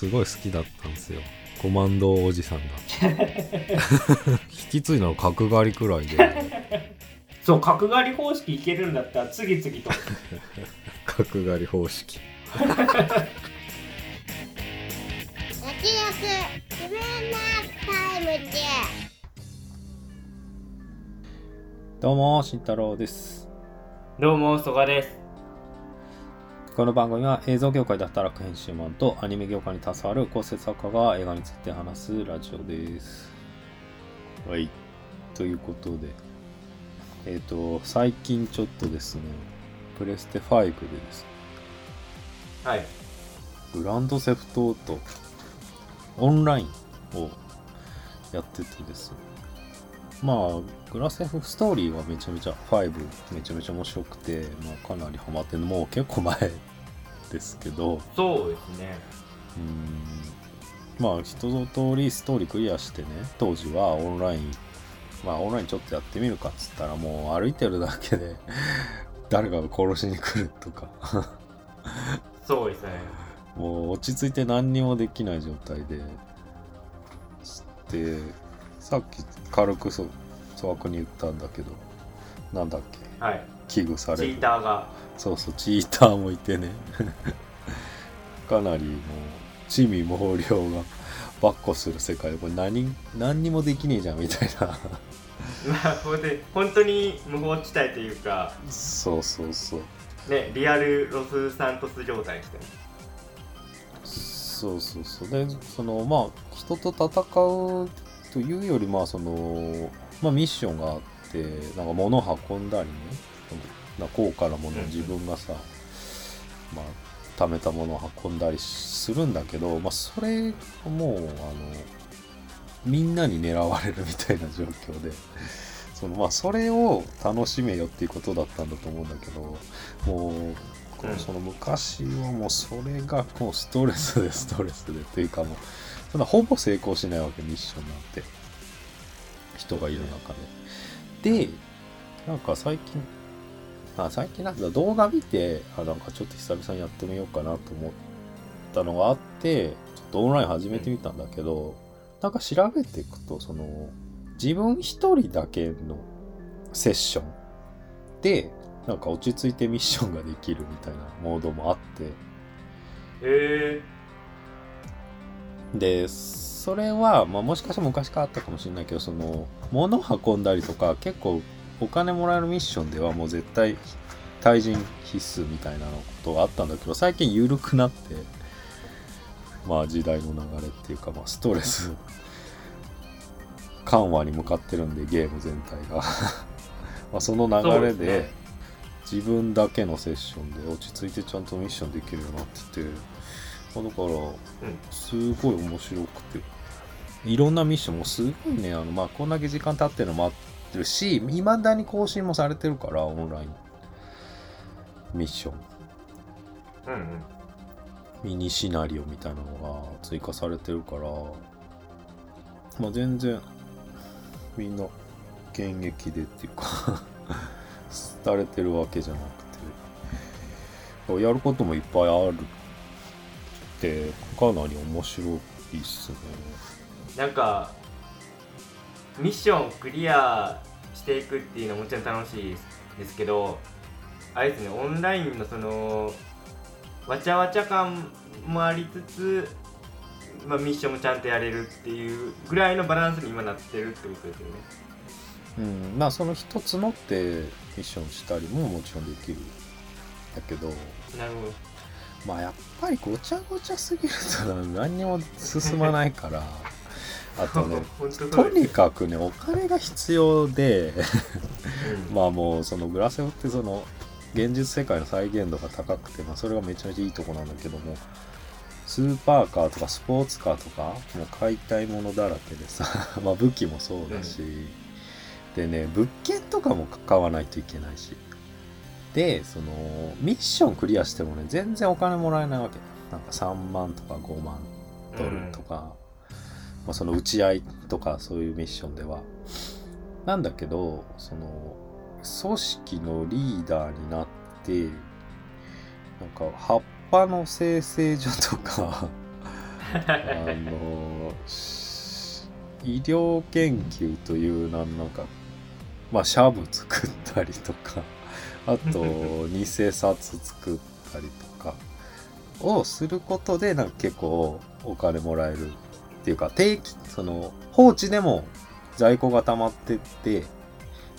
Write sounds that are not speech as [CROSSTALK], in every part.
すごい好きだったんですよ。コマンドおじさんが引き継いだの角刈りくらいで。そう角刈り方式いけるんだったら次々と。[LAUGHS] 角刈り方式。どうも慎太郎です。どうも曽我ですこの番組は映像業界で働く編集マンとアニメ業界に携わる構成作家が映画について話すラジオです。はい。ということで。えっ、と最近ちょっとですねプレステ5でですね。はい。グランドセフトオートオンラインをやっててですね。まあグラセフストーリーはめちゃめちゃ5めちゃめちゃ面白くて、まあ、かなりハマってるもう結構前ですけどそうですね。うーん。まあ一通りストーリークリアしてね当時はオンラインまあオンラインちょっとやってみるかっつったらもう歩いてるだけで [LAUGHS] 誰かが殺しに来るとか。そうですね。もう落ち着いて何にもできない状態ででさっき軽くそ粗悪に言ったんだけどなんだっけ？はい。危惧さチれる。ーターがそうそうチーターもいてね。[LAUGHS] かなりもう地味猛量がばっこする世界。でこれ何何にもできねえじゃんみたいな。[LAUGHS] まあほんで本当に無法地帯というかそうそうそう。ねリアルロスサントス状態ですねそうそうそう。でそのまあ人と戦うというよりまあそのまあミッションがあってなんか物を運んだりねな高価なものを自分がさ、まあ貯めたものを運んだりするんだけどまあそれがもうあのみんなに狙われるみたいな状況でそのまあそれを楽しめよっていうことだったんだと思うんだけどもうその昔はもうそれがもうストレスでストレスでっていうかもうそんなほぼ成功しないわけミッションなんて人がいる中で。でなんか最近あ最近なんか動画見てあなんかちょっと久々にやってみようかなと思ったのがあってちょっとオンライン始めてみたんだけど、なんか調べていくとその自分一人だけのセッションでなんか落ち着いてミッションができるみたいなモードもあって。へえでそれは、まあ、もしかしたら昔からあったかもしれないけどその物運んだりとか結構お金もらえるミッションではもう絶対対人必須みたいなことがあったんだけど最近緩くなってまあ時代の流れっていうか、まあ、ストレス。緩和に向かってるんでゲーム全体が。[LAUGHS] まあその流れで自分だけのセッションで落ち着いてちゃんとミッションできるようになっててまあだからすごい面白くて。いろんなミッションもすごいねあの、まあ、こんだけ時間経ってるのもあってるしいまだに更新もされてるからオンライン。ミッション。うんうん。ミニシナリオみたいなのが追加されてるからまあ全然みんな現役でっていうか [LAUGHS] 廃れてるわけじゃなくてやることもいっぱいあるってかなり面白いっすね。なんかミッションクリアしていくっていうのはもちろん楽しいですけどあれですねオンラインのそのわちゃわちゃ感もありつつ、まあ、ミッションもちゃんとやれるっていうぐらいのバランスに今なってるってことですよね。うん、まあその一つ乗ってミッションしたりももちろんできるだけどなるほど。まあやっぱりごちゃごちゃすぎると何にも進まないから [LAUGHS] あとね [LAUGHS] とにかくねお金が必要でうん。[LAUGHS] まあもうそのグラセフってその現実世界の再現度が高くて、まあ、それがめちゃめちゃいいとこなんだけどもスーパーカーとかスポーツカーとかもう買いたいものだらけでさ [LAUGHS] まあ武器もそうだし、でね物件とかも買わないといけないしでそのミッションクリアしてもね全然お金もらえないわけ。なんか3万とか5万ドルとか、まあ、その打ち合いとかそういうミッションでは。なんだけどその組織のリーダーになってなんか葉っぱの生成所とかあのし医療研究というなんなんかまあシャブ作ったりとかあと [LAUGHS] 偽札作ったりとかをすることでなんか結構お金もらえるっていうか定期その放置でも在庫が溜まってって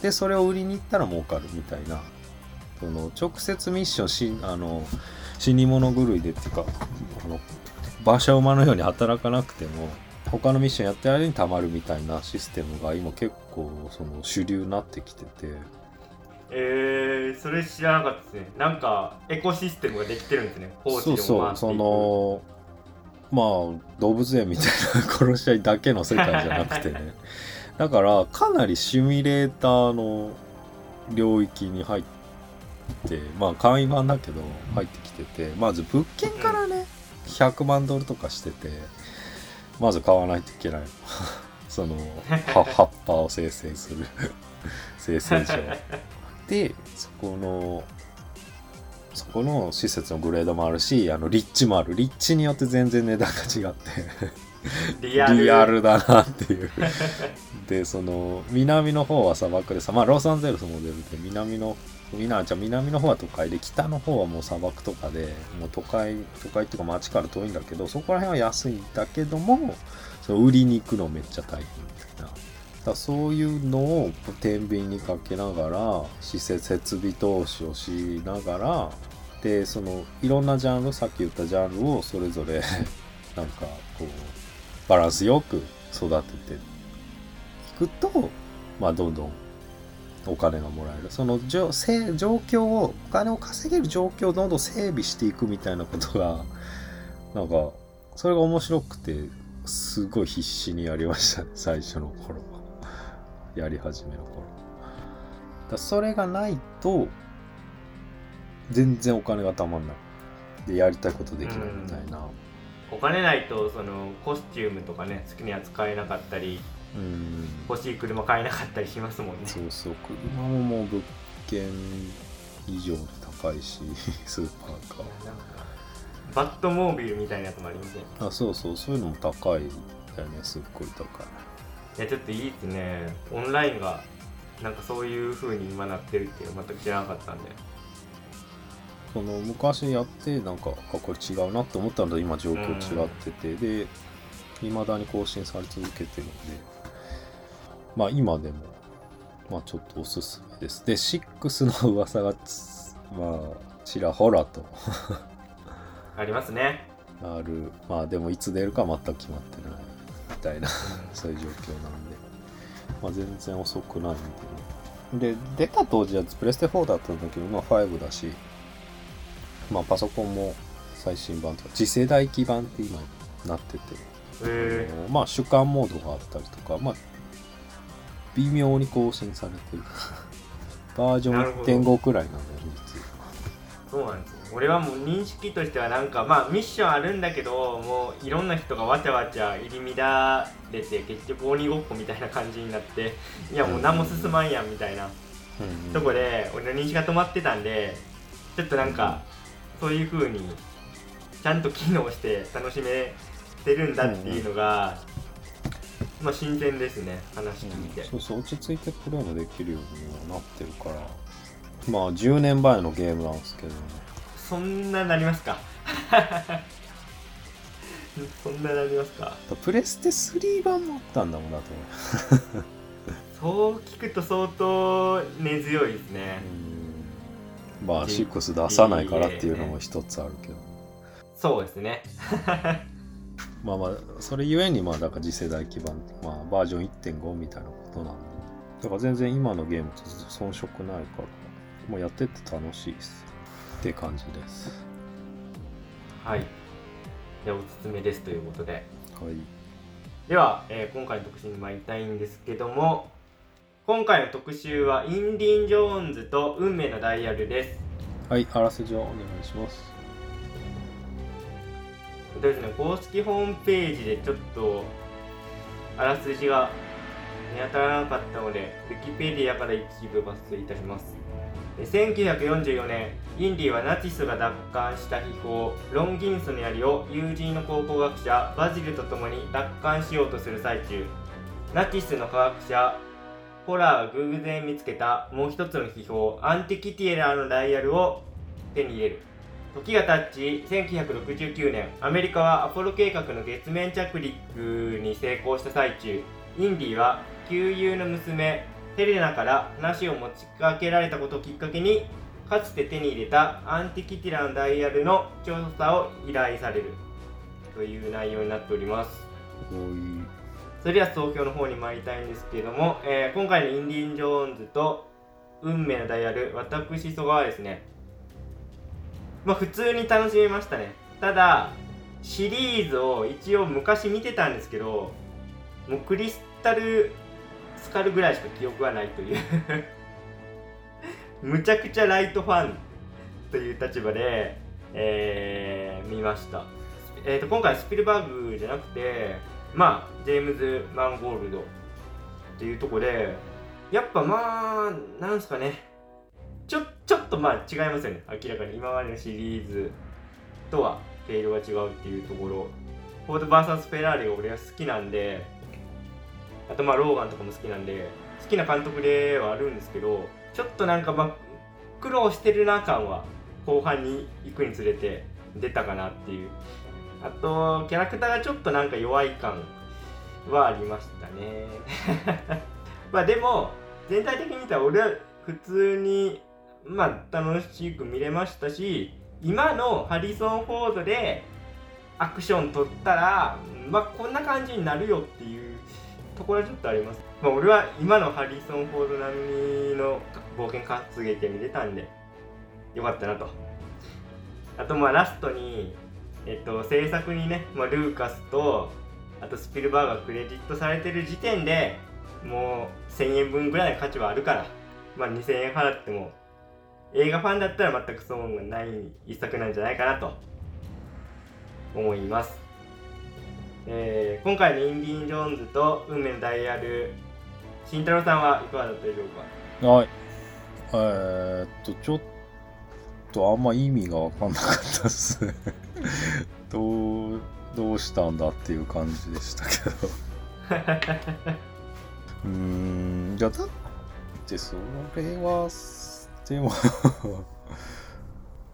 でそれを売りに行ったら儲かるみたいなその直接ミッションしあの死に物狂いでっていうかあの馬車馬のように働かなくても他のミッションやってる間にたまるみたいなシステムが今結構その主流になってきてて。えー、それ知らなかったですね。なんかエコシステムができてるんですね。放置そうそうそのまあ動物園みたいな殺し合いだけの世界じゃなくてね。[LAUGHS] だからかなりシミュレーターの領域に入ってまあ簡易版だけど入ってきててまず物件からね、100万ドルとかしててまず買わないといけない。の [LAUGHS] そのは葉っぱを生成する。生成所でそこのそこの施設のグレードもあるしあの立地もある。立地によって全然値段が違って。リアル。リアルだなっていう。でその南の方は砂漠でさまあロサンゼルスモデルで南の南じゃあ南の方は都会で北の方はもう砂漠とかでもう都会都会っていうか街から遠いんだけどそこら辺は安いんだけどもその売りに行くのめっちゃ大変みたいなだそういうのを天秤にかけながら施設設備投資をしながらでそのいろんなジャンルさっき言ったジャンルをそれぞれ [LAUGHS] なんかこうバランスよく育てていくとまあどんどんお金がもらえる。そのじょ状況をお金を稼げる状況をどんどん整備していくみたいなことが [LAUGHS] なんかそれが面白くてすごい必死にやりましたね最初の頃。やり始めの頃。だそれがないと全然お金がたまんない。でやりたいことできないみたいな。お金ないとそのコスチュームとかね好きには使えなかったりうん。欲しい車買えなかったりしますもんね。そうそう。車ももう物件以上に高いし [LAUGHS] スーパーか。バットモービルみたいなやつもありますね。あそうそう。そういうのも高いだよね。すっごい高いいやちょっといいっすねオンラインがなんかそういう風に今なってるっていうの全く知らなかったんで。その昔やってなんかあこれ違うなって思ったのと今状況違ってて、で未だに更新され続けてるんで。まあ今でもまあちょっとおすすめです。で6の噂がつまあちらほらと。ありますね。ある。まあでもいつ出るか全く決まってない。みたいな [LAUGHS] そういう状況なんで。まあ全然遅くないんでねで出た当時はプレステ4だったんだけどまあ5だしまあパソコンも最新版とか次世代基盤って今なってて、へあのまあ主観モードがあったりとかまあ微妙に更新されてる。[LAUGHS] バージョンなるほど。1.5くらいなんだよね実はそうなんですよ俺はもう認識としてはなんかまあミッションあるんだけどもういろんな人がわちゃわちゃ入り乱れて結局鬼ごっこみたいな感じになっていやもう何も進まんやんみたいなうんとこで俺の認識が止まってたんでちょっとなんかそういう風にちゃんと機能して楽しめてるんだっていうのが、まあ新鮮ですね話聞いて、そうそう落ち着いてプレイもできるようにはなってるから。まあ10年前のゲームなんですけどねそんななりますか？[LAUGHS] そんななりますか？プレステ3版もあったんだもんだと。[LAUGHS] そう聞くと相当根強いですね。思うまあ6出さないからっていうのも一つあるけど。そうですね。[LAUGHS] まあまあそれゆえにまあだから次世代基盤、まあ、バージョン1.5みたいなことなんで。だから全然今のゲームと遜色ないからもうやってって楽しいですって感じです。はい。でおすすめですということで。はい。では、えー今回の特集に参りたいんですけども今回の特集はインディ・ジョーンズと運命のダイヤルです。はいあらすじをお願いします。えっとですね公式ホームページでちょっとあらすじが見当たらなかったのでウィキペディアから一部抜粋いたします1944年インディはナチスが奪還した秘宝ロンギヌスの槍を友人の考古学者バジルと共に奪還しようとする最中ナチスの科学者ホラーが偶然見つけたもう一つの秘宝アンティキティエラーのダイヤルを手に入れる。時が経ち1969年アメリカはアポロ計画の月面着陸に成功した最中インディは旧友の娘ヘレナから話を持ちかけられたことをきっかけにかつて手に入れたアンティキティラのダイヤルの調査を依頼される。という内容になっております。それでは投票の方に参りたいんですけれども、えー今回のインディン・ジョーンズと運命のダイヤル私曽我はですねまあ普通に楽しめましたね。ただシリーズを一応昔見てたんですけどもうクリスタルスカルぐらいしか記憶がないというむちゃくちゃライトファンという立場で、えー見ました、えー、と今回スピルバーグじゃなくてまあジェームズ・マンゴールドっていうとこでやっぱまあなんすかねちょちょっとまあ違いますよね明らかに今までのシリーズとは毛色が違うっていうところフォード VS フェラーリが俺は好きなんであとまあローガンとかも好きなんで好きな監督ではあるんですけどちょっとなんかまあ苦労してるな感は後半に行くにつれて出たかなっていう。あとキャラクターがちょっとなんか弱い感はありましたね。[LAUGHS] まあでも全体的に見たら俺は普通にまあ楽しく見れましたし今のハリソン・フォードでアクション取ったらまあこんな感じになるよっていうところはちょっとあります？まあ俺は今のハリソン・フォード並みの冒険活劇が見れたんでよかったなと。あとまあラストにえっと制作にね、まあ、ルーカスとあとスピルバーグがクレジットされてる時点でもう1000円分ぐらいの価値はあるからまあ2000円払っても映画ファンだったら全く損がない一作なんじゃないかなと思います、えー今回のインディ・ジョーンズと運命のダイヤル慎太郎さんはいかがだったでしょうか？はい。えー、っと、ちょっとあんま意味が分かんなかったですね。[LAUGHS] どう、どうしたんだっていう感じでしたけど。[LAUGHS] うーん、いや、だってそれは、でも、[LAUGHS]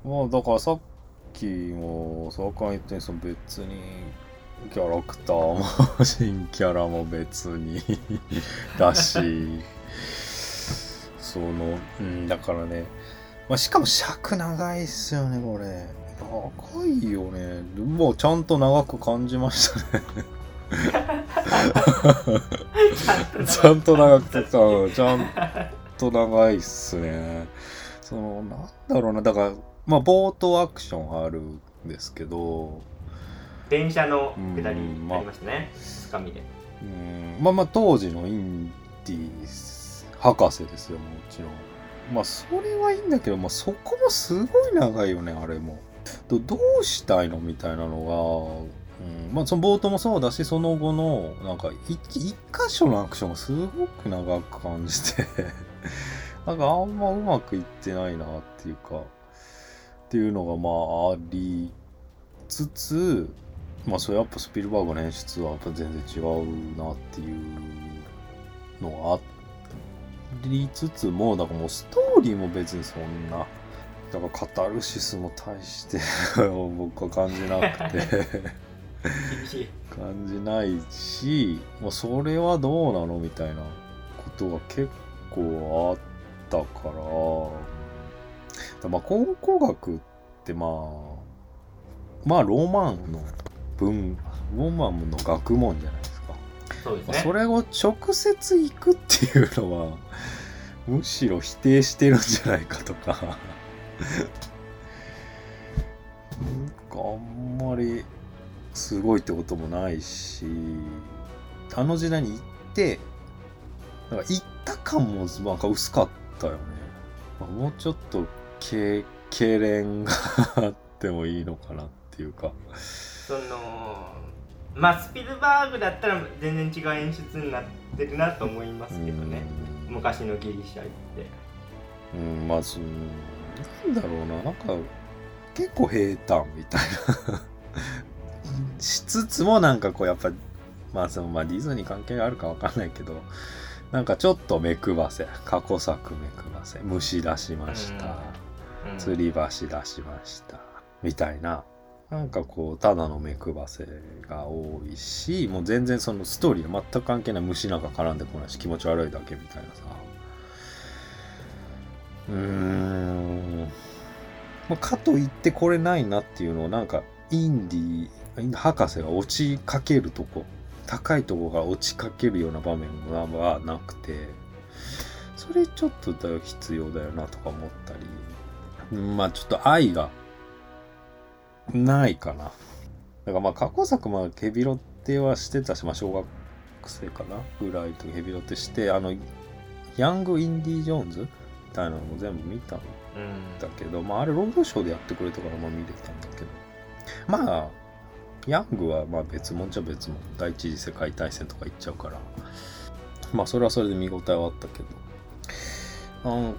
まあだからさっきも、そうかん言ったようにその別に、キャラクターも新キャラも別に [LAUGHS] だし、その、うん、だからね、まあ、しかも尺長いっすよね、これ。長いよね。もうちゃんと長く感じましたね。[LAUGHS] ちゃんと長くてさ、ちゃんと長いっすね。その、なんだろうな、だから、まあ、冒頭アクションあるんですけど、電車の下りうんありましたね。つかみで。うん、まあまあ、当時のインディ博士ですよ、もちろん。まあ、それはいいんだけど、まあ、そこもすごい長いよね、あれも。どどうしたいのみたいなのが、うん、まあ、その冒頭もそうだし、その後の、なんか、い一箇所のアクションがすごく長く感じて、[LAUGHS] なんかあんまうまくいってないなっていうか、っていうのがまあありつつ、まあそれやっぱスピルバーグの演出はやっぱ全然違うなっていうのがありつつも、だからもうストーリーも別にそんな、だからカタルシスも大して [LAUGHS] 僕は感じなくて。感じないし、まあ、それはどうなのみたいなことが結構あったから、まあ、考古学ってまあ、まあ、ロマンの文、ロマンの学問じゃないですか。まあそうですねそれを直接行くっていうのは、むしろ否定してるんじゃないかとか。なんかあんまりすごいってこともないし、あの時代に行って、なんか行った感もなんか薄かったよね。まあもうちょっとけ痙攣があってもいいのかなっていうか。そのまあスピルバーグだったら全然違う演出になってるなと思いますけどね。うん昔のギリシャ行って。うんまずなんだろうな。なんか結構平坦みたいな。[LAUGHS] しつつもなんかこうやっぱまあそのまあディズニー関係あるかわかんないけどなんかちょっと目くばせ。過去作目くばせ虫出しました、うん。吊り橋出しました。みたいななんかこうただの目くばせが多いしもう全然そのストーリーの全く関係ない虫なんか絡んでこないし気持ち悪いだけみたいなさ。うーん、まあ、かといってこれないなっていうのをなんかインディイン博士が落ちかけるとこ高いとこが落ちかけるような場面はなくてそれちょっとだよ必要だよなとか思ったり。まあちょっと愛がないかな。だからまあ過去作まあヘビロテはしてたしまあ小学生かなぐらいとヘビロテしてあのヤング・インディ・ジョーンズみたいなのも全部見たんだけどまああれロードショーでやってくれたからまあ見れたんだけど。まあヤングはまあ別物じゃ別物第一次世界大戦とか行っちゃうから。まあそれはそれで見応えはあったけど。なんか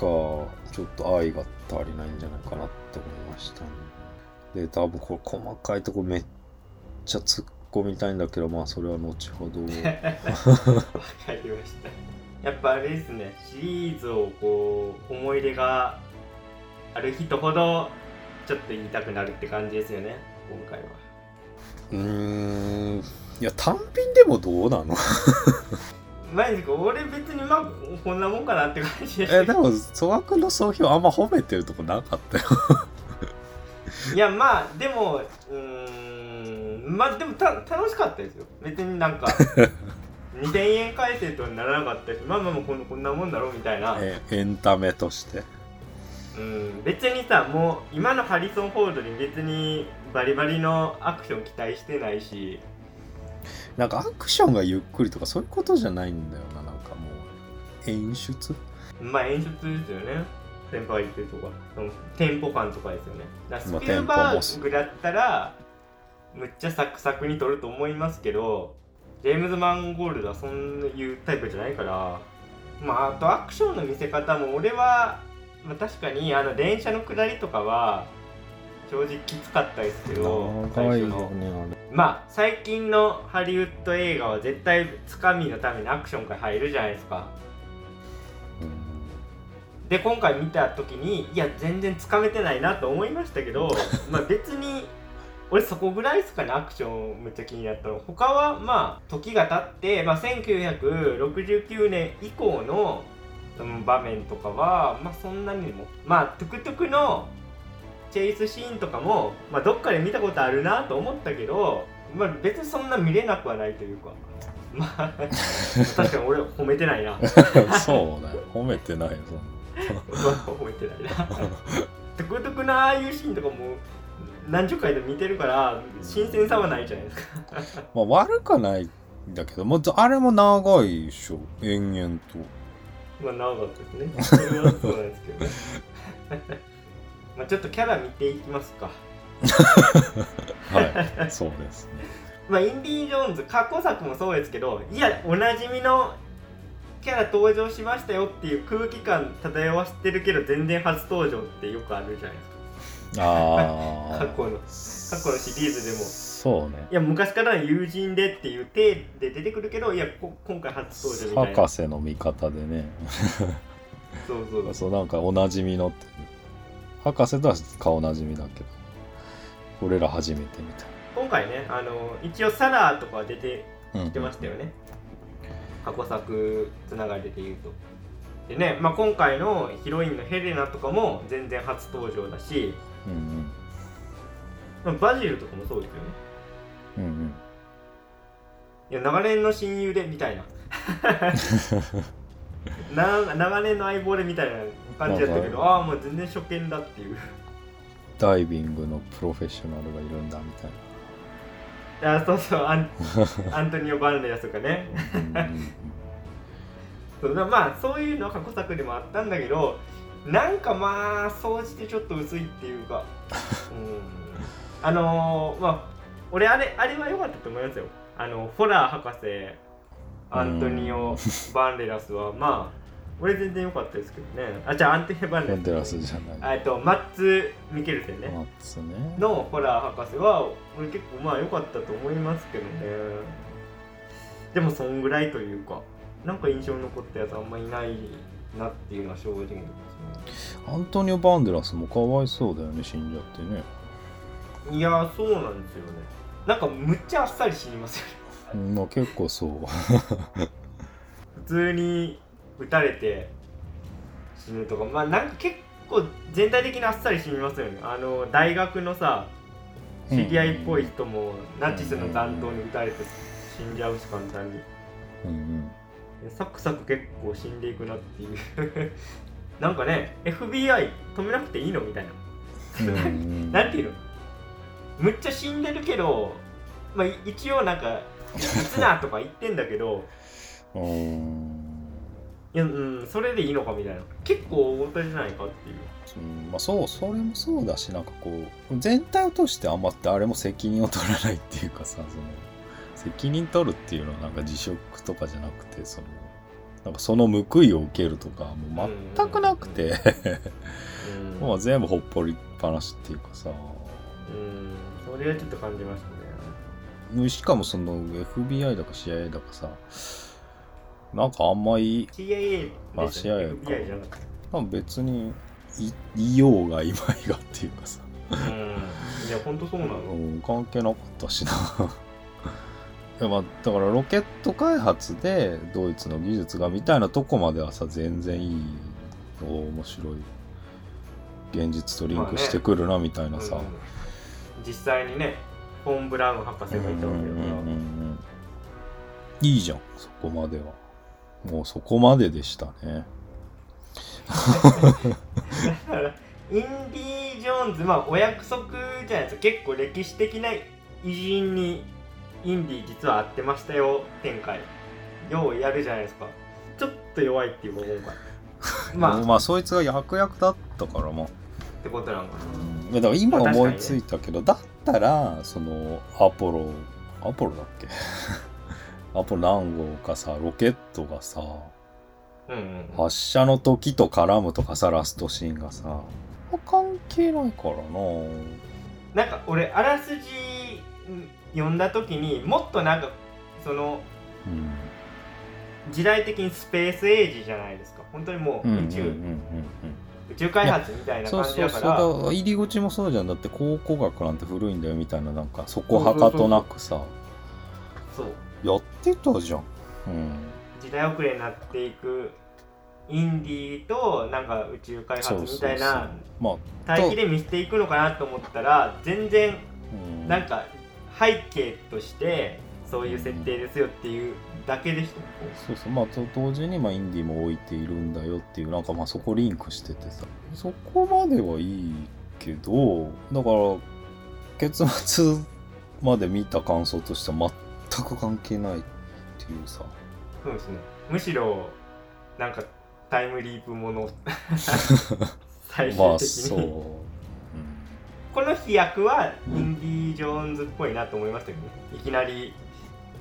ちょっと愛が足りないんじゃないかなって思いましたね。で多分これ細かいとこめっちゃ突っ込みたいんだけどまあそれは後ほど。わかりました。[LAUGHS] やっぱあれですね。シリーズをこう思い入れがある人ほどちょっと言いたくなるって感じですよね。今回は。うーん。いや単品でもどうなの？[LAUGHS] マジか？俺別にまあこんなもんかなって感じで。えでも粗悪の総評あんま褒めてるとこなかったよ [LAUGHS] いやまあでもうーんまあでもた楽しかったですよ。別になんか [LAUGHS] 2000円改正とはならなかったしまあまあまあこんこんなもんだろうみたいな、えエンタメとして。うん、別にさもう今のハリソン・フォードに別にバリバリのアクション期待してないし。なんかアクションがゆっくりとかそういうことじゃないんだよななんかもう。演出？まあ演出ですよね先輩言ってるとかそのテンポ感とかですよね。だスピルバーグだったらむっちゃサクサクに撮ると思いますけどジェームズ・マンゴールドはそういうタイプじゃないからまああとアクションの見せ方も俺は、まあ、確かにあの電車の下りとかは正直きつかったですけど最初の。ねまあ最近のハリウッド映画は絶対つかみのためにアクションから入るじゃないですかで今回見た時にいや全然つかめてないなと思いましたけど [LAUGHS] まあ別に俺そこぐらいですかねアクションめっちゃ気になったの。他はまあ時が経って、まあ、1969年以降のその場面とかはまあそんなにもまあトゥクトゥクのチェイスシーンとかも、まあ、どっかで見たことあるなと思ったけど、まあ、別にそんな見れなくはないというか。まあ [LAUGHS] 確かに俺褒めてないな。う [LAUGHS] んそうだよ。褒めてないよそんな覚えてないな。トゥクトゥクのああいうシーンとかも何十回で見てるから新鮮さはないじゃないですか。[LAUGHS] まあ悪くはないんだけどもうあれも長いでしょ延々とまあ長かったですね。[LAUGHS] それはそうなんですけどね。[LAUGHS] まあちょっとキャラ見ていきますか。はいそうですねまあインディ・ジョーンズ過去作もそうですけどいやおなじみのキャラ登場しましたよっていう空気感漂わせてるけど全然初登場ってよくあるじゃないですか。ああ過去の過去のシリーズでも。そうね。いや昔からの友人でっていう体で出てくるけどいやこ今回初登場みたいな。博士の味方でね。そうそう。そうなんかおなじみのって博士とは顔なじみだけど。俺ら初めてみた。い今回ねあの一応サラーとかは出てな、うん、きてましたよね、過去作つながりで言うと。でね、まあ、今回のヒロインのヘレナとかも全然初登場だし、うんうん。まあ、バジルとかもそうですよね。うんうん。いや長年の親友でみたいな。[LAUGHS] な長年の相棒でみたいな感じだったけどああ。もう全然初見だっていう。ダイビングのプロフェッショナルがいるんだみたいあそうそうアン [LAUGHS] アントニオ・バンデラスとかね。そうだまあそういうのは過去作でもあったんだけどなんかまあ総じてちょっと薄いっていうか。うん。[LAUGHS] あのー、まあ俺あれあれは良かったと思いますよ。あのフォラー博士アントニオ・バンデラスはまあ俺全然良かったですけどね。あじゃあアンテネバンバンデラスじゃない。えっとマッツ・ミケルセンね、マッツね。のホラー博士は俺結構まあ良かったと思いますけどね。でもそんぐらいというかなんか印象に残ったやつあんまいないなっていうのは正直なとこですね。アントニオ・バンデラスもかわいそうだよね死んじゃってね。いやーそうなんですよね。なんかむっちゃあっさり死にますよまあ結構そう。[LAUGHS] 普通に撃たれて死ぬとかまあなんか結構全体的にあっさり死にますよね。あの大学のさ知り合いっぽい人もナチスの弾頭に撃たれて死んじゃうし簡単にうんうん。サクサク結構死んでいくなっていう。[LAUGHS] なんかね FBI 止めなくていいのみたいな。[LAUGHS] なんていうの？むっちゃ死んでるけど、まあ、い一応なんか「いつな」とか言ってんだけど。[LAUGHS] うんいや、うん、それでいいのかみたいな。結構大事じゃないかっていう。うんまあ、そうそれもそうだしなんかこう全体を通してあんま誰も責任を取らないっていうかさその責任取るっていうのはなんか辞職とかじゃなくてそのなんかその報いを受けるとかもう全くなくて。うん。[LAUGHS] もう全部ほっぽりっぱなしっていうかさ。うん。それはちょっと感じましたね。しかもその FBI だか CIA だかさなんかあんまり CIA あでしたね。CIA か。FBI じゃなくて。まあ別にいいようがいまいがっていうかさ。うん。いやほんとそうなの。うん、関係なかったしな。い [LAUGHS] やまあだからロケット開発でドイツの技術がみたいなとこまではさ全然いいの面白い。現実とリンクしてくるなみたいなさ、うん。実際にねフォン・ブラウン博士がいたわけだから、うんうんうんうん。いいじゃんそこまではもうそこまででしたね。だからインディ・ジョーンズまあお約束じゃないですか結構歴史的な偉人にインディ実は会ってましたよ展開。ようやるじゃないですか。ちょっと弱いっていうか今回まあまあまあそいつが役役だったからまあってことなのかいやだから今思いついたけど、だったらそのアポロアポロだっけ？アポロ何号かさロケットがさなうんうん。発射の時と絡むとかさラストシーンがさ。関係ないからな。なんか俺あらすじ読んだ時にもっとなんかそのうん。時代的にスペースエイジじゃないですか。本当にもううんうんうん宇宙、うん。宇宙。開発みたいなそう感じそうそうだだからから入り口もそうじゃん。だって考古学なんて古いんだよみたいななんかそこはかとなくさ。そうやってたじゃん。うん時代遅れになっていくインディーとなんか宇宙開発みたいなまあ対比で見せていくのかなと思ったら全然うん。なんか背景としてそういう設定ですよっていうだけでした。そうそう。まあと同時にまあインディも置いているんだよっていうなんかまあそこリンクしててさ。そこまではいいけどだから結末まで見た感想としては全く関係ないっていうさ。そうですね。むしろなんかタイムリープもの。[LAUGHS] 最まあ終的そう、に、うん。この飛躍はインディ・ジョーンズっぽいなと思いましたけどね。いきなり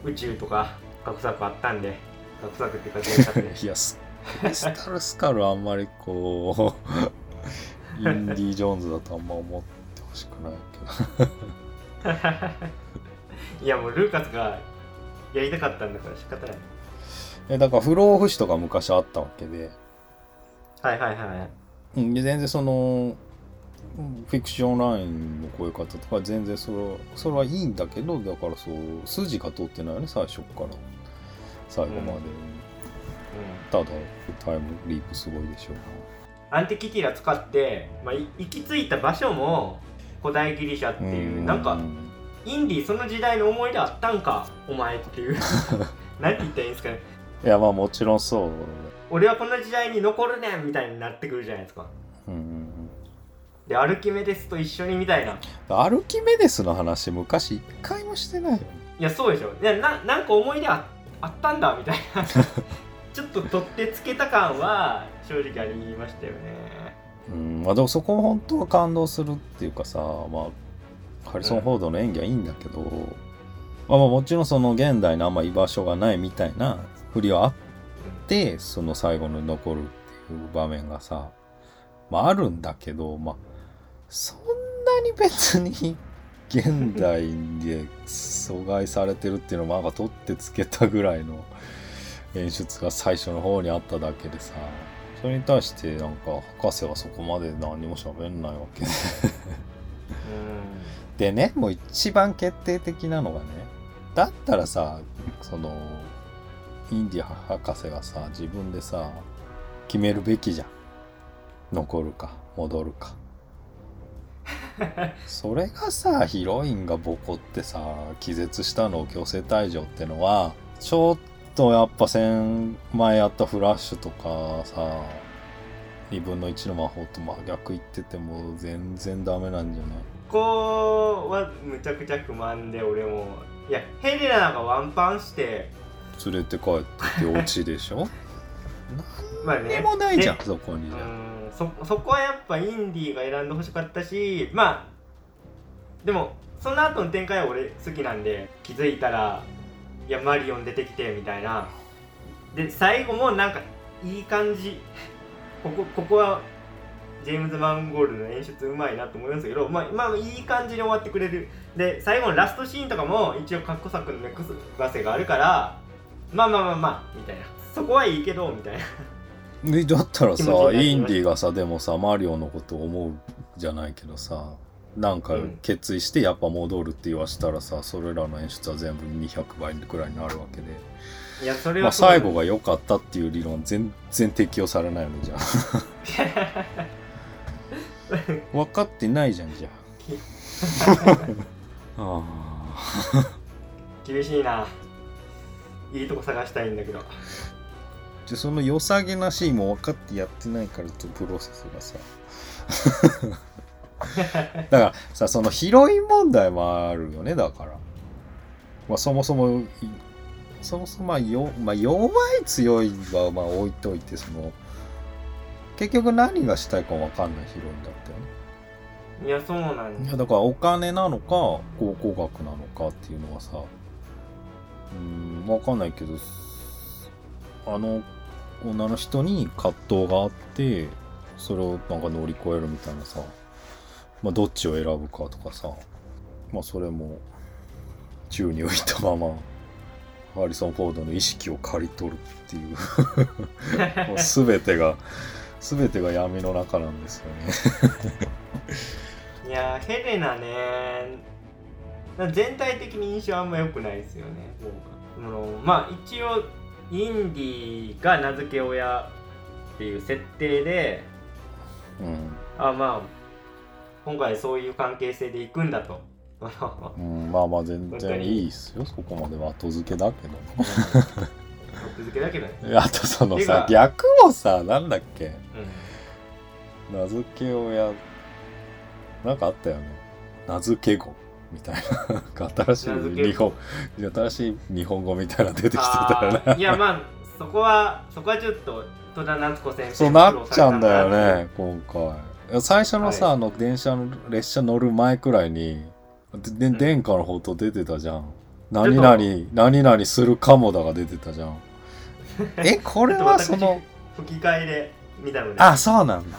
宇宙とか格策あったんで格策っていうか前作で。[LAUGHS] いやスタルスカルあんまりこう [LAUGHS] インディ・ジョーンズだとあんま思ってほしくないけどいやもうルーカスがやりたかったんだから仕方ない。えだから不老不死とか昔あったわけで。はいはいはい。うん、で全然そのうんフィクションラインのこういう方とか全然それはそれはいいんだけどだからそう筋が通ってないよね最初から。最後まで、うん。ただタイムリープすごいでしょうアンティキティラ使って、まあ、い行き着いた場所も古代ギリシャってないう、なんかインディその時代の思い出あったんか？お前っていう。なんて言ったらいいんですかね？いやまあもちろんそう。俺はこの時代に残るねんみたいになってくるじゃないですか。うんうんでアルキメデスと一緒にみたいな。うんアルキメデスの話昔一回もしてないよね。いやそうでしょ。いやななんか思い出ああったんだみたいな。[LAUGHS] ちょっと取ってつけた感は正直ありましたよね。うん。まあでもそこも本当は感動するっていうかさまあハリソン・フォードの演技はいいんだけど、まあもちろんその現代のあんま居場所がないみたいな振りはあってその最後に残るっていう場面がさ、まあ、あるんだけど、まあ、そんなに別に現代で阻害されてるっていうのもなんか取ってつけたぐらいの演出が最初の方にあっただけでさそれに対してなんか博士はそこまで何も喋んないわけで。でねもう一番決定的なのがねだったらさそのインディ博士がさ自分でさ決めるべきじゃん。残るか戻るか。[LAUGHS] それがさヒロインがボコってさ気絶したのを強制退場ってのはちょっとやっぱ先前やったフラッシュとかさ2分の1の魔法と真逆言ってても全然ダメなんじゃない？ここはむちゃくちゃ不満で俺もいやヘレナがワンパンして連れて帰ってきてオチでしょ？[LAUGHS] まあ何ねもないじゃんでそこにじそそこはやっぱインディーが選んでほしかったしまあでもその後の展開は俺好きなんで気づいたらいやマリオン出てきてみたいな。で最後もなんかいい感じ。ここここはジェームズ・マンゴールドの演出うまいなと思いますけど、まあ、まあいい感じに終わってくれる。で最後のラストシーンとかも一応カッコ作の目くばせがあるからまあまあまあまあみたいな。そこはいいけどみたいな。でだったらさインディがさでもさマリオのことを思うじゃないけどさなんかうん。決意してやっぱ戻るって言わしたらさそれらの演出は全部200倍くらいになるわけで、いやそれまあ、はそう。最後が良かったっていう理論全然適用されないよねじゃあ [LAUGHS] 分かってないじゃんじゃあ。[LAUGHS] ああ厳しいな。いいとこ探したいんだけど。でその良さげなシーンも分かってやってないからとプロセスがさ。[LAUGHS] だからさそのヒロイン問題もあるよねだから、まあ、そもそもいそもそもまあよ、まあ、弱い強いはまあ置いといてその結局何がしたいか分かんないヒロインだったよね。いやそうなんだいやだからお金なのか考古学なのかっていうのはさうーん分かんないけどあの女の人に葛藤があってそれをなんか乗り越えるみたいなさまあどっちを選ぶかとかさまあそれも宙に浮いたままハリソン・フォードの意識を刈り取るっていう [LAUGHS] 全てが全てが闇の中なんですよね。いやヘレナね。全体的に印象あんま良くないですよね。僕あのまあ一応インディが名付け親っていう設定でうん。あまあ今回そういう関係性で行くんだと。うん、まあまあ全然いいっすよ。そこまでは後付けだけど。続けだけどね、[LAUGHS] あとそのさ逆もさなんだっけ？う名付け親なんかあったよね。名付け子みたいな。なんか新しい日本新しい日本語みたいなの出てきてん、たよね。いやまあそこはそこはちょっと戸田夏子先生そうなっちゃうんだよね今回。最初のさ、はい。あの電車の列車乗る前くらいにでで殿下の宝刀出てたじゃん。何々何々するかもだが出てたじゃん。[LAUGHS] えこれはその吹き替えで見たのであそうなんだ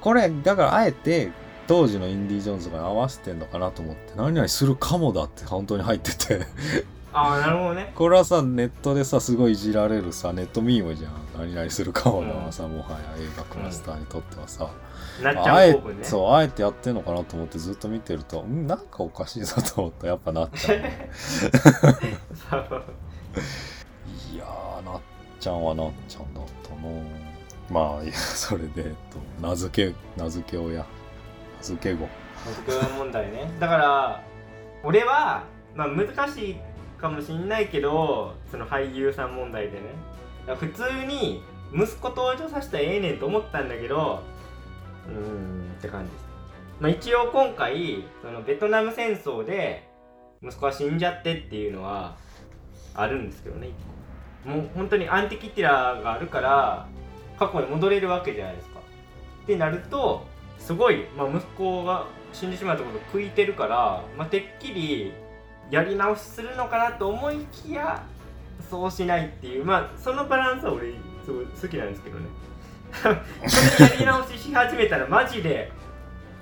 これだからあえて当時のインディ・ジョーンズが合わせてんのかなと思って何々するかもだって本当に入ってて。あーなるほどね。これはさネットでさすごいいじられるさネットミームじゃん。何々するかもだはさ、もはや映画クラスターにとってはさ、なっちあえゃうね。そうあえてやってんのかなと思ってずっと見てるとんなんかおかしいぞと思った。らやっぱなっちゃうね。[LAUGHS] いやーなっちゃんはなっちゃんだったなまあいやそれで、えっと、名付け名付け親。名付け子。僕は問題ね。だから俺はまあ難しいかもしんないけどその俳優さん問題でね。普通に息子登場させたらええねんと思ったんだけどうーんって感じ。です、まあ、一応今回そのベトナム戦争で息子が死んじゃってっていうのはあるんですけどね。もう本当にアンティキティラがあるから過去に戻れるわけじゃないですか。ってなるとすごい、まあ、息子が死んでしまったことを悔いてるから、まあ、てっきりやり直しするのかなと思いきやそうしないっていうまあそのバランスは俺すごい好きなんですけどね。[LAUGHS] それやり直しし始めたらマジで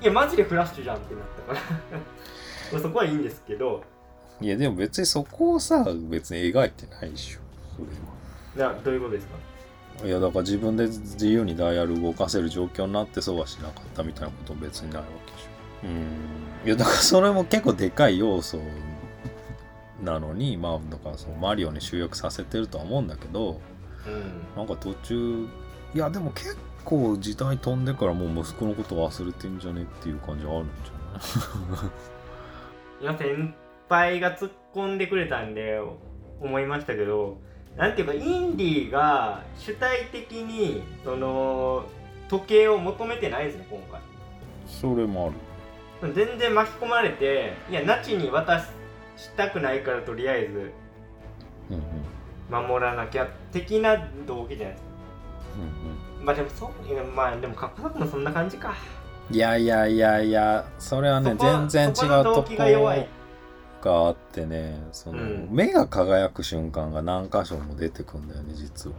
いやマジでフラッシュじゃんってなったから。[LAUGHS] まあそこはいいんですけど。いやでも別にそこをさ別に描いてないでしょそれは。などういうことですか？いやだから自分で自由にダイヤル動かせる状況になってそうはしなかったみたいなことも別にないわけでしょ。うん。いやだからそれも結構でかい要素なのにまあだからそのマリオに集約させてるとは思うんだけどうん。なんか途中いやでも結構時代飛んでからもう息子のこと忘れてんじゃねっていう感じはあるんじゃない？[LAUGHS] いや先輩が突っ込んでくれたんで思いましたけどなんていうかインディーが主体的にその時計を求めてないですね今回。それもある。全然巻き込まれていやナチに渡したくないからとりあえず守らなきゃ的な動機じゃないですか。うんまあでもそうまあでもカッコ作もそんな感じか。うんいやいやいやいやそれはね全然違うとこ機があってねその、うん。目が輝く瞬間が何箇所も出てくんだよね実は。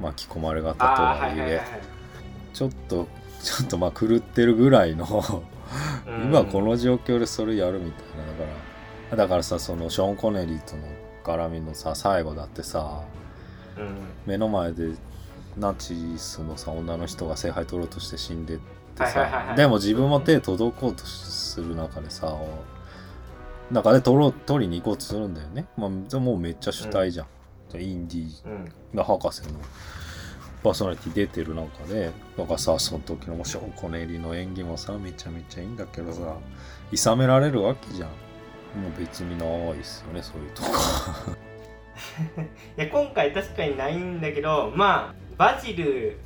巻き込まれ方とははいえいはいはい。ちょっとちょっとまあ狂ってるぐらいのうん。今この状況でそれやるみたいなだから。だからさそのショーン・コネリーとの絡みのさ最後だってさうん。目の前でナチスのさ女の人が聖杯取ろうとして死んでってはいはいはいはい。さでも自分も手届こうとする中でさ中で取ろう取りに行こうとするんだよね、まあ、でももうめっちゃ主体じゃん、インディうん。が博士のパーソナリティ出てる中でだからさその時のもうショーン・コネリーの演技もさめちゃめちゃいいんだけどさ諌められるわけじゃん。もう別にないっすよねそういうとこ。[LAUGHS] いや今回確かにないんだけどまあバジル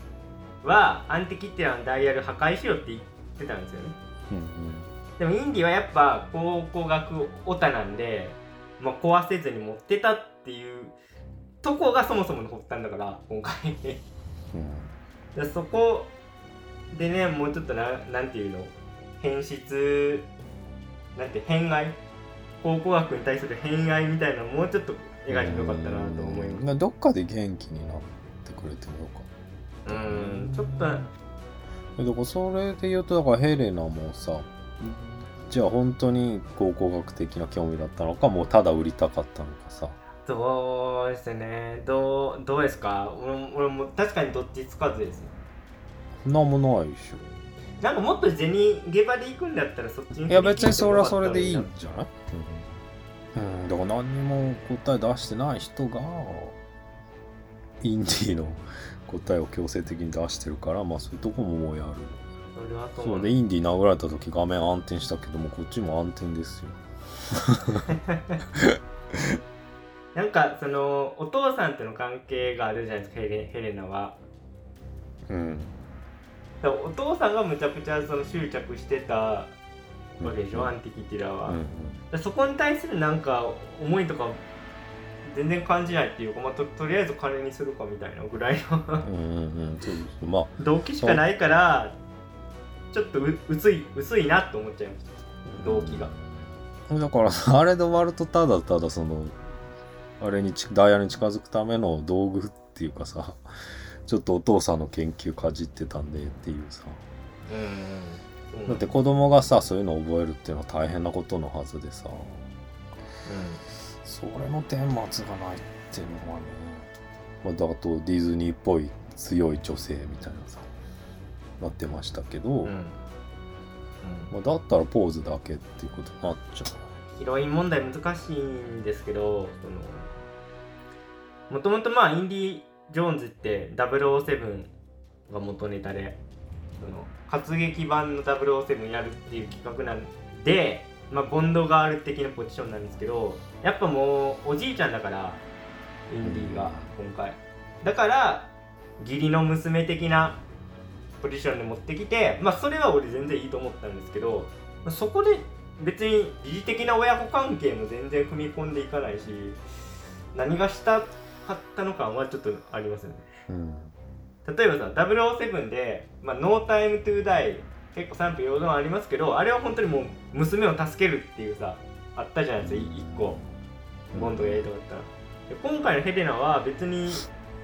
はアンティキティラのダイヤル破壊しろって言ってたんですよね。うんでもインディはやっぱ考古学オタなんで、まあ、壊せずに持ってたっていうとこがそもそもの発端だから今回。うん。でそこでねもうちょっとななんていうの？変質なんて変愛？考古学に対する変愛みたいなのもうちょっと描いてもよかったなと思います。すどっかで元気になってくれてもよか。っうんちょっと。たえだからそれで言うとだからヘレナもさじゃあ本当に考古学的な興味だったのかもうただ売りたかったのかさ。そうですね？どうどうですか？俺も俺も確かにどっちつかずですなんもないでしなんかもっと銭ゲバで行くんだったらそっちにょいや別にそれはそれでいいんじゃない？うん、だから何にも答え出してない人がインディーの答えを強制的に出してるからまあそういうとこももうやるそれは。そうでインディー殴られた時画面暗転したけどもこっちも暗転ですよ。[LAUGHS] なんかそのお父さんとの関係があるじゃないですかヘレヘレナは。うん。お父さんがむちゃくちゃその執着してたわけでしょ、うん。アンティキティラは、うんだからそこに対するなんか思いとか全然感じないっていうか、まあ、ととりあえず金にするかみたいなぐらいの。うんうんうんそうそうまあ動機しかないからちょっとう薄い薄いなって思っちゃいました。動機が。だから [LAUGHS] あれで終わるとただただそのあれにちダイヤルに近づくための道具っていうかさ [LAUGHS] ちょっとお父さんの研究かじってたんでっていうさ。うん。うん。うんだって子供がさそういうのを覚えるっていうのは大変なことのはずでさ。それの顛末がないっていうのはね、まあ、だとディズニーっぽい強い女性みたいなさなってましたけど、うん。うん。まあ、だったらポーズだけっていうことになっちゃう。ヒロイン問題難しいんですけどもともとまあインディ・ジョーンズって007が元ネタでその活劇版の007やるっていう企画なんで、まあ、ボンドガール的なポジションなんですけどやっぱもうおじいちゃんだからインディが今回。だから義理の娘的なポジションで持ってきてまあそれは俺全然いいと思ったんですけどまあそこで別に疑似的な親子関係も全然踏み込んでいかないし何がしたかったのかはちょっとありますよね。うん。例えばさ007で「まあ、ノータイムトゥーダイ結構賛否両論ありますけどあれは本当にもう娘を助けるっていうさあったじゃないですか1個ボンドがやりたかったらで今回のヘレナは別に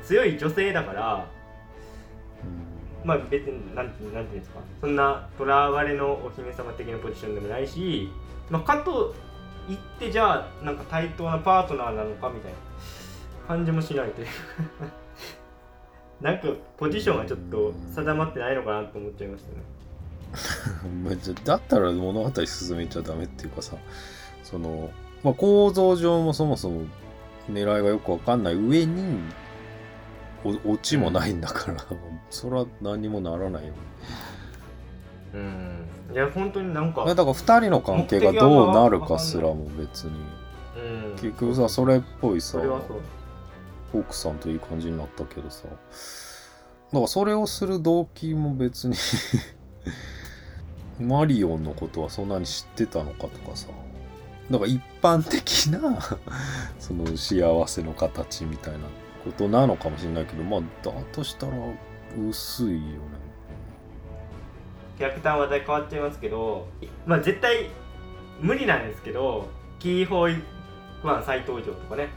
強い女性だからまあ別になんてなんていうんですか。そんな囚われのお姫様的なポジションでもないし、まあ、かといってじゃあなんか対等なパートナーなのかみたいな感じもしないという。[LAUGHS] なんかポジションがちょっと定まってないのかなと思っちゃいましたね。[LAUGHS] だったら物語進めちゃダメっていうかさその、まあ、構造上もそもそも狙いがよくわかんない上にオチもないんだから、[LAUGHS] それは何にもならないよね。うん。いや本当になんかだから2人の関係がどうなるかすらも別に。うん。結局さそれっぽいさ奥さんといい感じになったけどさ。だからそれをする動機も別に [LAUGHS] マリオンのことはそんなに知ってたのかとかさ。だから一般的なその幸せの形みたいなことなのかもしれないけどまあだとしたら薄いよね。キャラクターの話題変わっちゃいますけどまあ絶対無理なんですけどキーホイワン再登場とかね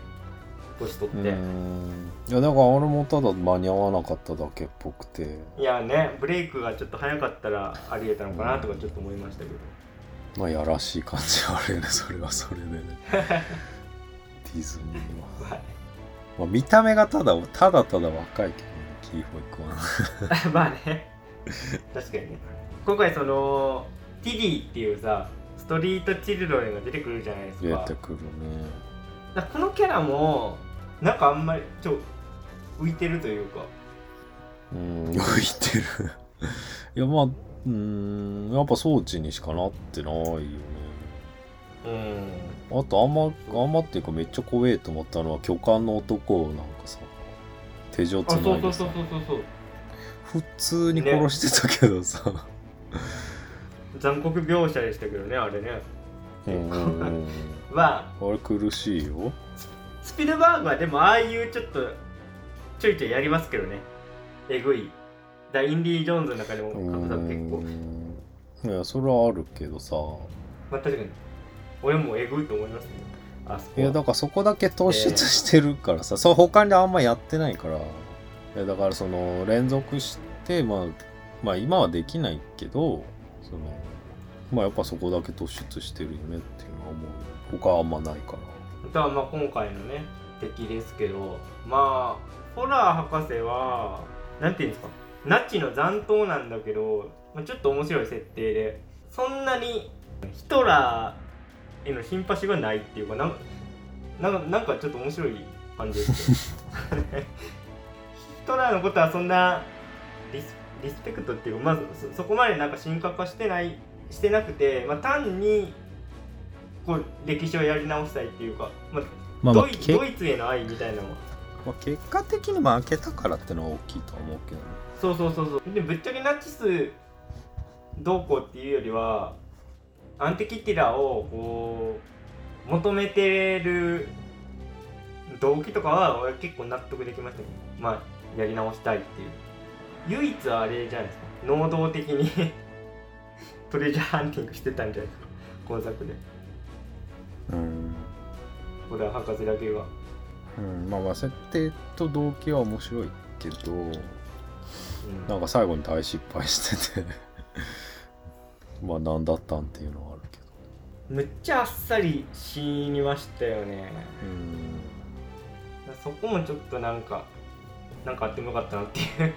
年取うって、いやだからあれもただ間に合わなかっただけっぽくて。いやねブレイクがちょっと早かったらありえたのかなとかちょっと思いましたけど、まあやらしい感じはあるよねそれはそれでね。[LAUGHS] ディズニーは。はいまあ、見た目がただただただ若いけどねキーホイ君は [LAUGHS] まあね。確かにね。今回そのティディっていうさストリートチルドレンが出てくるじゃないです出かてくるね。このキャラもなんかあんまりちょ浮いてるというか。うん浮いてる。[LAUGHS] いやまあうーんやっぱ装置にしかなってないよね。うんあとあんまあんまっていうかめっちゃ怖えと思ったのは巨漢の男をなんかさ。手錠つないでさ。そうそうそうそうそう普通に殺してたけどさ、残酷描写でしたけどねあれね。うん。うんうんまああれ苦しいよ。スピルバーグはでもああいうちょっとちょいちょいやりますけどね。えぐい。だインディ・ージョーンズの中でもうカズさん結構いやそれはあるけどさ。まあ確かに俺もえぐいと思いますね。あそこはいやだからそこだけ突出してるからさ、そう他にあんまやってないから。いやだからその連続してまあまあ今はできないけどそのまあやっぱそこだけ突出してるよねっていうのは思う。他はあんまないから。あとはまあ今回のね敵ですけどまあホラー博士はなんていうんですかナチの残党なんだけど、まあ、ちょっと面白い設定でそんなにヒトラーへのシンパシーはないっていうかなんかなんかなんかちょっと面白い感じです。よヒトラーのことはそんなリスリスペクトっていうかまずそそこまでなんか神格化してないしてなくて、まあ、単にこう歴史をやり直したいっていうか、まあまあまドイドイツへの愛みたいなのは。まあ結果的に負けたからってのは大きいとは思うけどね。そうそうそうそう。でぶっちゃけナチスどうこうっていうよりはアンティキティラをこう求めてる動機とかは俺結構納得できましたね。まあやり直したいっていう。唯一あれじゃないですか。能動的に [LAUGHS] トレジャーハンティングしてたんじゃないですか。今作で。うん。これは博士だけが。うん、まあまあ設定と動機は面白いけどうん。なんか最後に大失敗しててまあ何だったんっていうのはあるけど。むっちゃあっさり死にましたよね。うん。そこもちょっとなんかなんかあってもよかったなっていう。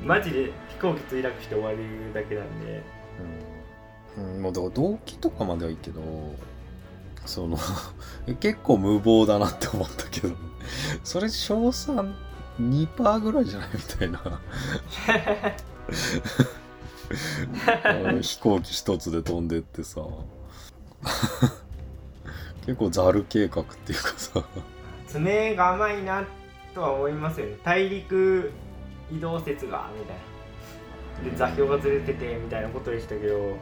うん。マジで飛行機墜落して終わるだけなんで。うん、うん、もうだから動機とかまではいいけどその [LAUGHS] 結構無謀だなって思ったけど。それ賞賛2%ぐらいじゃない？みたいな [LAUGHS] 飛行機一つで飛んでってさ。[LAUGHS] 結構ザル計画っていうかさ。爪が甘いなとは思いますよね。大陸移動説がみたいな。で座標がずれててみたいなことでしたけど。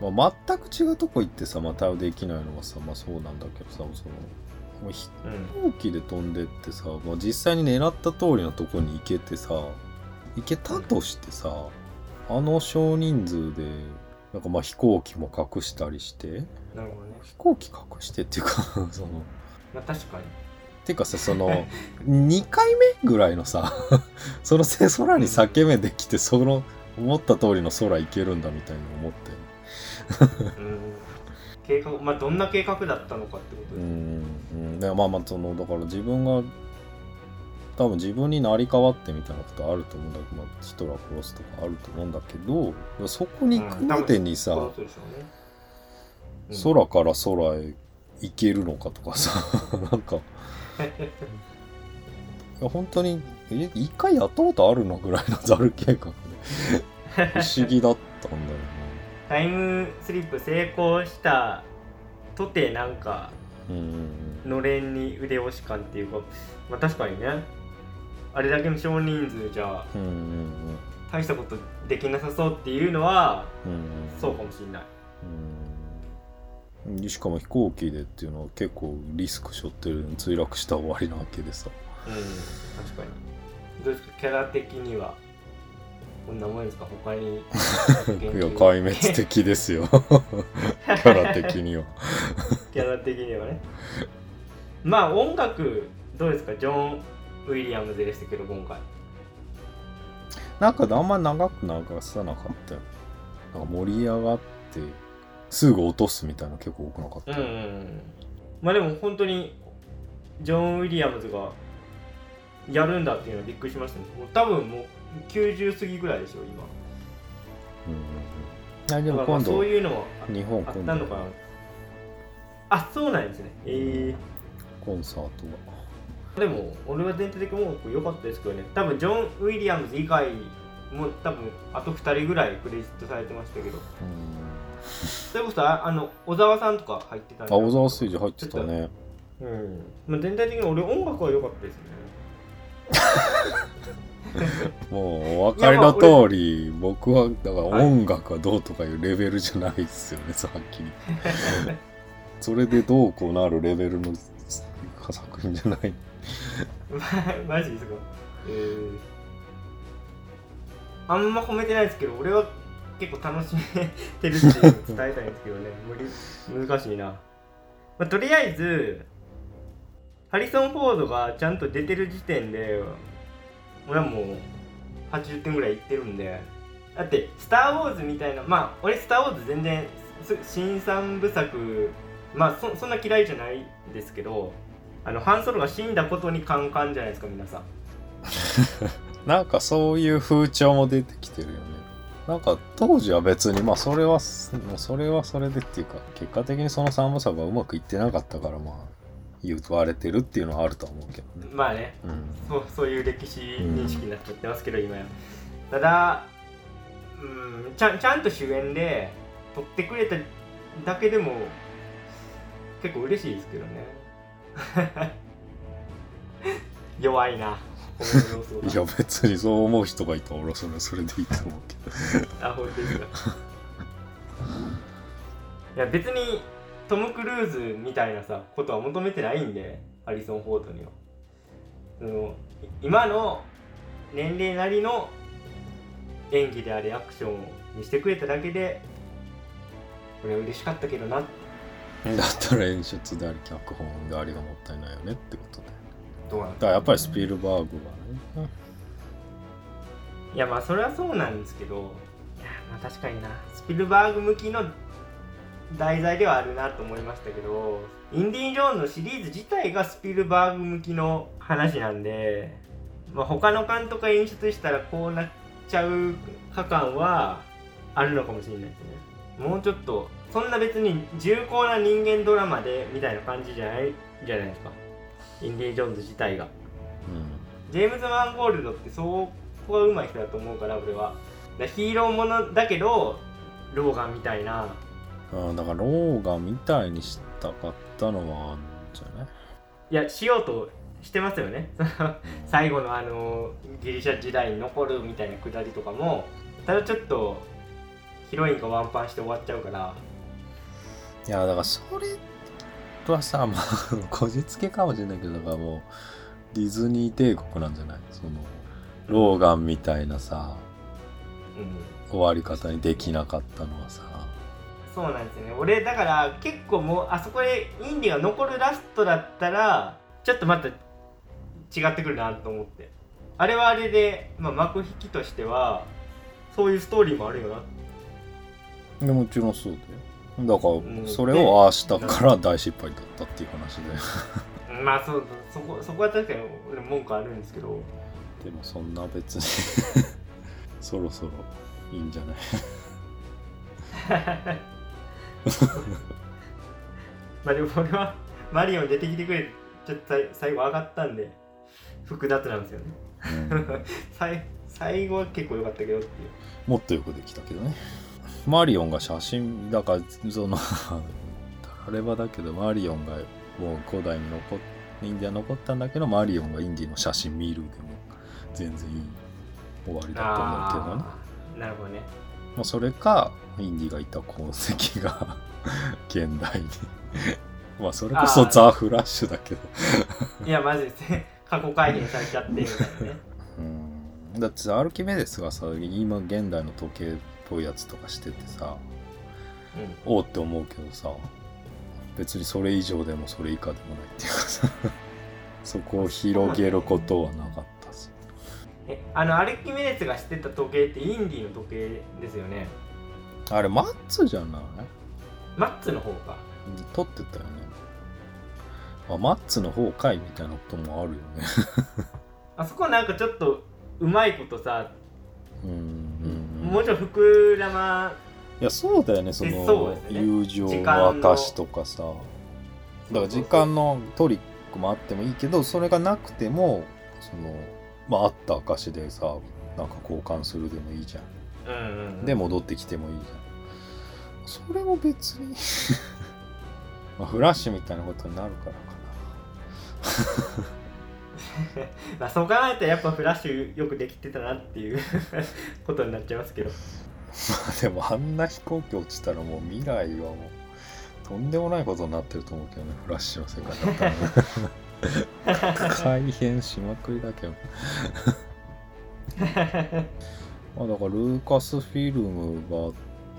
まあ、全く違うとこ行ってさまあ対応できないのはさまあそうなんだけどさその飛うん。行機で飛んでってさ、まあ、実際に狙った通りのとこに行けてさ行けたとしてさあの少人数でなんかまあ飛行機も隠したりしてなるほどね。飛行機隠してっていうか [LAUGHS] そのっまあ確かに。てていうかさその2回目ぐらいのさ [LAUGHS] そのせ空に裂け目できてその思った通りの空行けるんだみたいに思って。うん。計画まあどんな計画だったのかってことでうんうん。でまあまあそのだから自分が多分自分に成り代わってみたいなことあると思うんだけど、まあ、ヒトラー殺すとかあると思うんだけどそこに行くまでにさ、そうでしょうねうん空から空へ行けるのかとかさ [LAUGHS] なんか。いや本当にえ一回やったことあるのぐらいのザル計画で。[LAUGHS] 不思議だったんだよタイムスリップ成功したとてなんかのれんに腕押し感っていうかまあ確かにねあれだけの少人数じゃうんうん大したことできなさそうっていうのはそうかもしれない。うん。しかも飛行機でっていうのは結構リスク背負ってる墜落した終わりなわけでさうん。確かにどうですかキャラ的にはこん。なもん。ですか他にいや壊滅的ですよキャラ的にはキャラ的にはねまあ音楽どうですかジョン・ウィリアムズでしたけど今回。なんかあんま長く流さなかったよ。なんか盛り上がってすぐ落とすみたいなの結構多くなかった、うんうんうん。まあでも本当にジョン・ウィリアムズがやるんだっていうのはびっくりしましたね。多分もう90過ぎぐらいでしょ今。うんでも今度そういうのもあ日本あっ今度たのかな。あそうなんですね。えコンサートー、でも俺は全体的に音楽良かったですけどね。多分ジョン・ウィリアムズ以外も多分あと2人ぐらいクレジットされてましたけど。がそれこそああの小沢さんとか入ってたあ小沢誠二入ってたね。うん、まあ、全体的に俺音楽は良かったですね。[LAUGHS] もうお分かりの通り僕はだから音楽はどうとかいうレベルじゃないですよねさっき。り [LAUGHS] それでどうこうなるレベルの作品じゃない。ま [LAUGHS] マジですか？えー、あんま褒めてないですけど俺は結構楽しめてるっていうのを伝えたいんですけどね。[LAUGHS] 無理難しいな、まあ、とりあえずハリソン・フォードがちゃんと出てる時点で俺はもう80点ぐらいいってるんで。だって「スター・ウォーズ」みたいなまあ俺「スター・ウォーズ」全然す新三部作まあそそんな嫌いじゃないですけどあのハンソロが死んだことにカンカンじゃないですか皆さん。[LAUGHS] なんかそういう風潮も出てきてるよね。なんか当時は別にまあそれはそれはそれでっていうか結果的にその三部作がうまくいってなかったからまあ言われてるっていうのはあるとは思うけどね。まあね。うん。そうそういう歴史認識になっちゃってますけど、今や。ただうん。ちゃんちゃんと主演で撮ってくれただけでも結構嬉しいですけどね [LAUGHS] 弱いな。[LAUGHS] いや別にそう思う人がいたら俺はそれはそれでいいと思うけど。あ本当ですか。いや別にトム・クルーズみたいなさことは求めてないんでハリソン・フォードには。そのい今の年齢なりの演技でありアクションにしてくれただけで俺は嬉しかったけどなだったら演出であり脚本でありがもったいないよねってことで。どうなんだからやっぱりスピルバーグはね。いやまあそれはそうなんですけどいやまあ確かにな。スピルバーグ向きの題材ではあるなと思いましたけどインディ・ージョーンズのシリーズ自体がスピルバーグ向きの話なんで、まあ、他の監督が演出したらこうなっちゃう果感はあるのかもしれないですね。もうちょっとそんな別に重厚な人間ドラマでみたいな感じじゃないじゃないですか。インディ・ージョーンズ自体が。ジェームズ・マンゴールドってそこが上手い人だと思うから俺は。だヒーローものだけどローガンみたいな。うん、あだからローガンみたいにしたかったのはあるんじゃない？いやしようとしてますよね。[LAUGHS] 最後のあのギリシャ時代に残るみたいなくだりとかもただちょっとヒロインがワンパンして終わっちゃうからいやだからそれはさまあこじつけかもしれないけどだからもうディズニー帝国なんじゃない？そのローガンみたいなさうん。終わり方にできなかったのはさ。そうなんですよね。俺だから結構もうあそこでインディが残るラストだったらちょっとまた違ってくるなと思って。あれはあれで、まあ、幕引きとしてはそういうストーリーもあるよな。でもちろんそうだよだかうんらそれをああしたから大失敗だったっていう話で。まあそうそこそこは確かに俺文句あるんですけど。でもそんな別に。[LAUGHS] そろそろいいんじゃない？[LAUGHS] まあでも俺はマリオン出てきてくれてちょっと最最後上がったんで複雑なんですよね。う [LAUGHS] 最後は結構良かったけどっていう。もっとよくできたけどねマリオンが写真だからそのあれはだけどマリオンがもう古代に残っインディア残ったんだけどマリオンがインディの写真見るでも全然いい終わりだと思うけどね。なるほどね。もうそれかインディがいた痕跡が現代に。まあそれこそザ・フラッシュだけど。いやマジで過去改変されちゃってみたいなね。うん。だってさアルキメデスがさ今現代の時計っぽいやつとかしててさうん。おおって思うけどさ別にそれ以上でもそれ以下でもないっていうかさ [LAUGHS] そこを広げることはなかったしえあのアルキメデスがしてた時計ってインディの時計ですよね。あれマッツじゃない？マッツの方か。うん撮ってたよね。あマッツの方かいみたいなこともあるよね。[LAUGHS] あそこなんかちょっとうまいことさ、うんもうちょい膨らまいやそうだよねそのそうですね。友情の証とかさ。だから時間のトリックもあってもいいけどそれがなくてもそのまああった証でさなんか交換するでもいいじゃん。うんうんうん。で戻ってきてもいいじゃん。それも別に [LAUGHS] まあフラッシュみたいなことになるからか [LAUGHS] まあそう考えたらやっぱフラッシュよくできてたなっていう [LAUGHS] ことになっちゃいますけど。なまあでもあんな飛行機落ちたらもう未来はもうとんでもないことになってると思うけどねフラッシュの世界だったら。[LAUGHS] 改変しまくりだけど。まあだからルーカスフィルムが、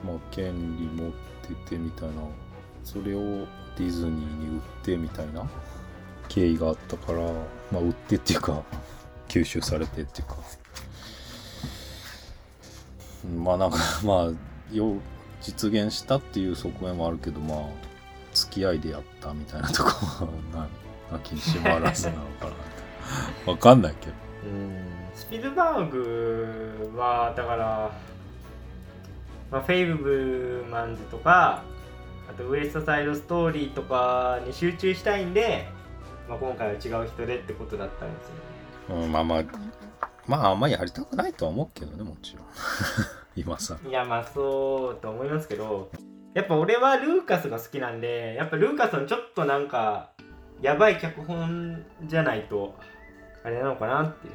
まあ、権利持っててみたいな。それをディズニーに売ってみたいな経緯があったからまあ売ってっていうか吸収されてっていうか。まあなんか [LAUGHS] まあよ実現したっていう側面もあるけどまあ付き合いでやったみたいなとこはななきにしもあらずなのかなって [LAUGHS] わかんないけど。スピルバーグはだから、まあ、フェイブマンズとかあとウエストサイドストーリーとかに集中したいんで、まあ、今回は違う人でってことだったんですよね。うん、まあまあまああんまりやりたくないとは思うけどねもちろん。[LAUGHS] 今さ。いやまあそうと思いますけどやっぱ俺はルーカスが好きなんでやっぱルーカスのちょっとなんかやばい脚本じゃないとあれなのかなってい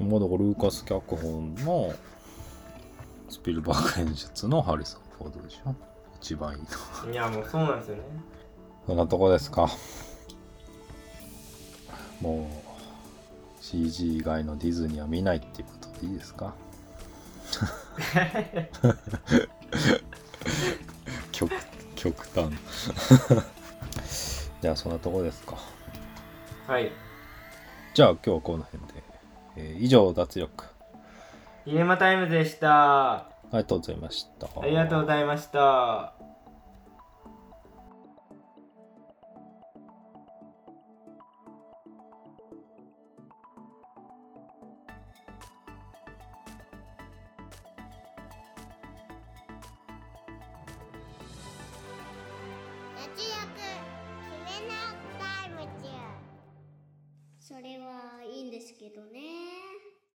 う。もうだからルーカス脚本のスピルバーグ演出のハリソン・フォードでしょ。一番いいのいやもうそうなんですよね。そんなとこですかもう CG 以外のディズニーは見ないっていうことでいいですか？極極端。[LAUGHS] じゃあそんなとこですか。はい。じゃあ今日はこの辺で、えー以上脱力。イレマタイムズでした。ありがとうございました。ありがとうございました